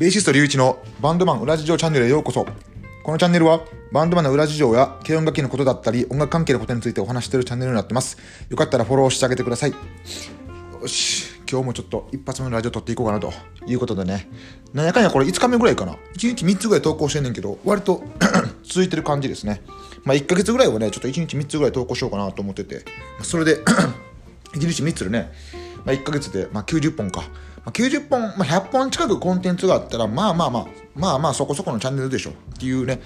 ベーシスト隆一のバンドマン裏事情チャンネルへようこそ。このチャンネルはバンドマンの裏事情や軽音楽器のことだったり音楽関係のことについてお話しているチャンネルになってます。よかったらフォローしてあげてください。よし、今日もちょっと一発目のラジオ撮っていこうかなということでね。なんやかんやこれ5日目ぐらいかな。1日3つぐらい投稿してんねんけど、割と 続いてる感じですね。まあ1ヶ月ぐらいはね、ちょっと1日3つぐらい投稿しようかなと思ってて、それで 1日3つでね、まあ、1ヶ月で、まあ、90本か。まあ、90本、まあ、100本近くコンテンツがあったら、まあまあまあ、まあまあそこそこのチャンネルでしょっていうね、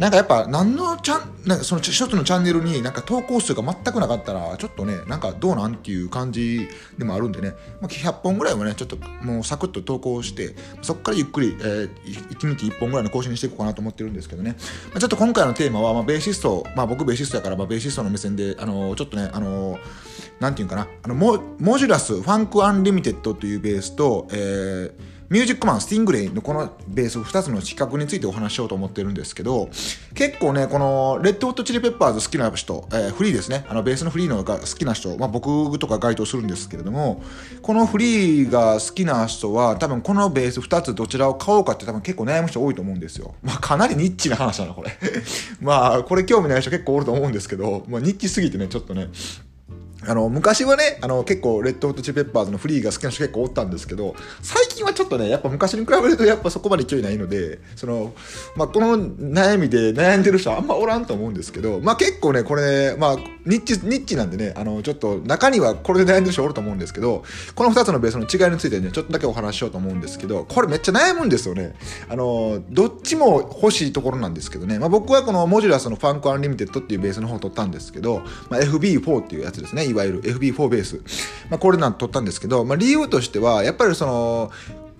なんかやっぱ何のチャン、なんかその一つのチャンネルになんか投稿数が全くなかったら、ちょっとね、なんかどうなんっていう感じでもあるんでね、まあ、100本ぐらいはね、ちょっともうサクッと投稿して、そこからゆっくり、えー、1日1本ぐらいの更新していこうかなと思ってるんですけどね、まあ、ちょっと今回のテーマは、まあ、ベーシスト、まあ僕ベーシストやから、まあ、ベーシストの目線で、あのー、ちょっとね、あのー、なんていうかな、あのモ、モジュラス、ファンクアンリミテッドというベースと、えー、ミュージックマン、スティングレイのこのベース2つの比較についてお話ししようと思ってるんですけど、結構ね、このレッドホットチリペッパーズ好きな人、えー、フリーですね、あのベースのフリーのが好きな人、まあ、僕とか該当するんですけれども、このフリーが好きな人は、多分このベース2つどちらを買おうかって多分結構悩む人多いと思うんですよ。まあかなりニッチな話だな、これ。まあこれ興味ない人結構おると思うんですけど、まあニッチすぎてね、ちょっとね、あの、昔はね、あの、結構、レッドホットチリペッパーズのフリーが好きな人結構おったんですけど、最近はちょっとね、やっぱ昔に比べるとやっぱそこまで勢いないので、その、まあ、この悩みで悩んでる人はあんまおらんと思うんですけど、まあ、結構ね、これ、ねまあ、ニッチ、ニッチなんでね、あの、ちょっと中にはこれで悩んでる人おると思うんですけど、この2つのベースの違いについてね、ちょっとだけお話ししようと思うんですけど、これめっちゃ悩むんですよね。あの、どっちも欲しいところなんですけどね、まあ、僕はこのモジュラスのファンクアンリミテッドっていうベースの方を取ったんですけど、まあ、FB4 っていうやつですね、いわゆる FB4 ベース。まあ、これなん取ったんですけど、まあ、理由としては、やっぱりその、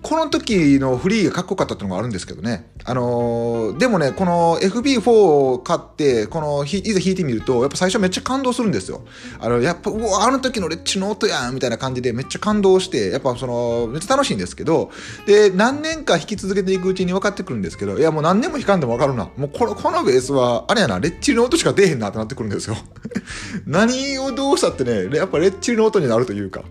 この時のフリーがかっこよかったっていうのがあるんですけどね。あのー、でもね、この FB4 を買って、この、いざ弾いてみると、やっぱ最初めっちゃ感動するんですよ。あの、やっぱ、うわ、あの時のレッチの音やんみたいな感じでめっちゃ感動して、やっぱその、めっちゃ楽しいんですけど、で、何年か弾き続けていくうちに分かってくるんですけど、いやもう何年も弾かんでも分かるな。もうこの、このベースは、あれやな、レッチの音しか出えへんなってなってくるんですよ。何をどうしたってね、やっぱレッチリの音になるというか。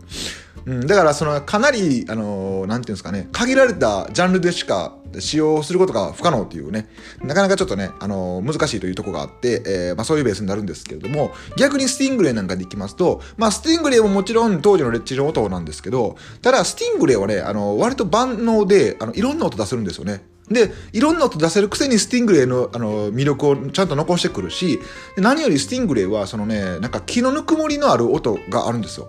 うん、だからそのかなり、あのー、ていうんですかね、限られたジャンルでしか使用することが不可能っていうね、なかなかちょっとね、あのー、難しいというとこがあって、えー、まあそういうベースになるんですけれども、逆にスティングレイなんかでいきますと、まあスティングレイももちろん当時のレッチリの音なんですけど、ただスティングレイはね、あの割と万能で、あの、いろんな音出せるんですよね。で、いろんな音出せるくせにスティングレイのあの魅力をちゃんと残してくるし、何よりスティングレイはそのね、なんか木のぬくもりのある音があるんですよ。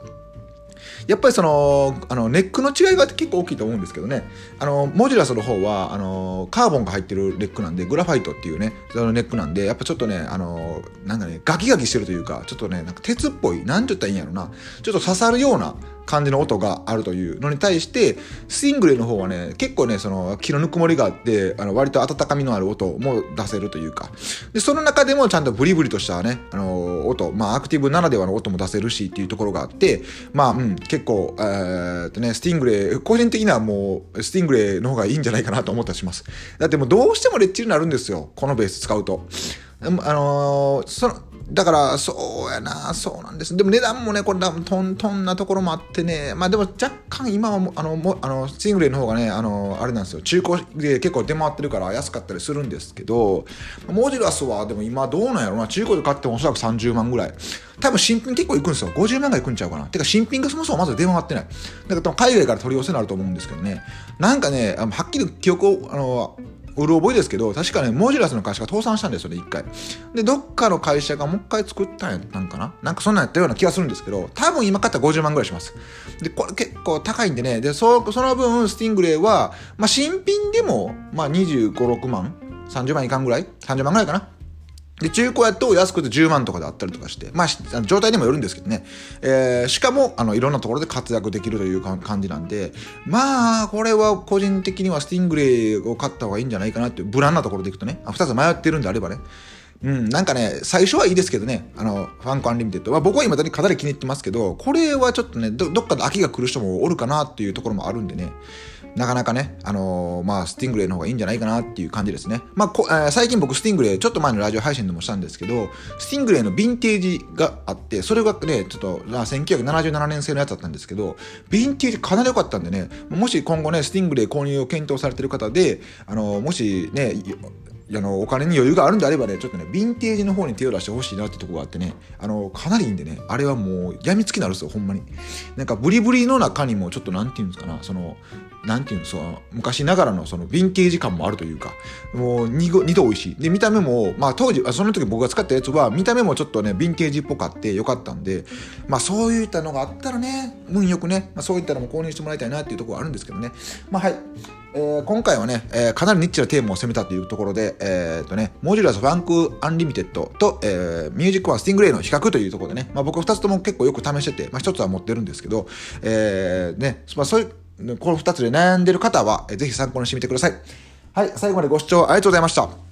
やっぱりその、あの、ネックの違いが結構大きいと思うんですけどね。あの、モジュラスの方は、あの、カーボンが入ってるネックなんで、グラファイトっていうね、そのネックなんで、やっぱちょっとね、あの、なんかね、ガキガキしてるというか、ちょっとね、なんか鉄っぽい、なんて言ったらいいんやろな。ちょっと刺さるような感じの音があるというのに対して、スティングレイの方はね、結構ね、その、木のぬくもりがあって、あの、割と温かみのある音も出せるというか、で、その中でもちゃんとブリブリとしたね、あの、音、まあ、アクティブならではの音も出せるしっていうところがあって、まあ、うん、結構、えー、とね、スティングレイ、個人的にはもう、スティングレイの方がいいんじゃないかなと思ったりします。だってもうどうしてもレッチリになるんですよ、このベース使うと。あのー、その、だから、そうやな、そうなんです。でも値段もね、これ、トントンなところもあってね、まあでも若干今は、あの、もあのスティングレイの方がね、あの、あれなんですよ、中古で結構出回ってるから安かったりするんですけど、モジュラスはでも今どうなんやろな、中古で買ってもおそらく30万ぐらい。多分新品結構いくんですよ。50万がいくんちゃうかな。てか新品がそもそもまず出回ってない。だから多分海外から取り寄せになると思うんですけどね。なんかね、はっきり記憶を、あの、うる覚えですけど、確かね、モジュラスの会社が倒産したんですよね、一回。で、どっかの会社がもう一回作ったんやったんかな？なんかそんなんやったような気がするんですけど、多分今買ったら50万ぐらいします。で、これ結構高いんでね、で、そその分、スティングレイは、まあ、新品でも、まあ、25、6万 ?30 万いかんぐらい ?30 万ぐらいかな？で、中古やと安くて10万とかであったりとかして、まあ、状態にもよるんですけどね。えー、しかも、あの、いろんなところで活躍できるという感じなんで、まあ、これは個人的にはスティングレイを買った方がいいんじゃないかなっていう、無難なところでいくとね、あ2つ迷ってるんであればね。うん、なんかね、最初はいいですけどね、あの、ファンクアンリミテッドは、僕は今だにかなり気に入ってますけど、これはちょっとねど、どっかで飽きが来る人もおるかなっていうところもあるんでね、なかなかね、あのー、まあ、スティングレイの方がいいんじゃないかなっていう感じですね。まあこえー、最近僕スティングレイ、ちょっと前のラジオ配信でもしたんですけど、スティングレイのヴィンテージがあって、それがね、ちょっと、1977年製のやつだったんですけど、ヴィンテージかなり良かったんでね、もし今後ね、スティングレイ購入を検討されてる方で、あのー、もしね、あのお金に余裕があるんであればねちょっとねヴィンテージの方に手を出してほしいなってとこがあってねあのかなりいいんでねあれはもうやみつきになるんですよほんまに。なんかブリブリの中にもちょっとなんていうんですかなそのなんていうんですか昔ながらのそのヴィンテージ感もあるというかもう二度美味しい。で見た目もまあ当時その時僕が使ったやつは見た目もちょっとねヴィンテージっぽかってよかったんでまあそういったのがあったらね運よくね、まあ、そういったのも購入してもらいたいなっていうところはあるんですけどね。まあはい。えー、今回はね、えー、かなりニッチなテーマを攻めたというところで、えー、っとね、モジュラスファンクアンリミテッドと、えー、ミュージックマンスティングレイの比較というところでね、まあ、僕2つとも結構よく試してて、まあ、1つは持ってるんですけど、えー、ね、まあ、そういう、この2つで悩んでる方は、え、ぜひ参考にしてみてください。はい、最後までご視聴ありがとうございました。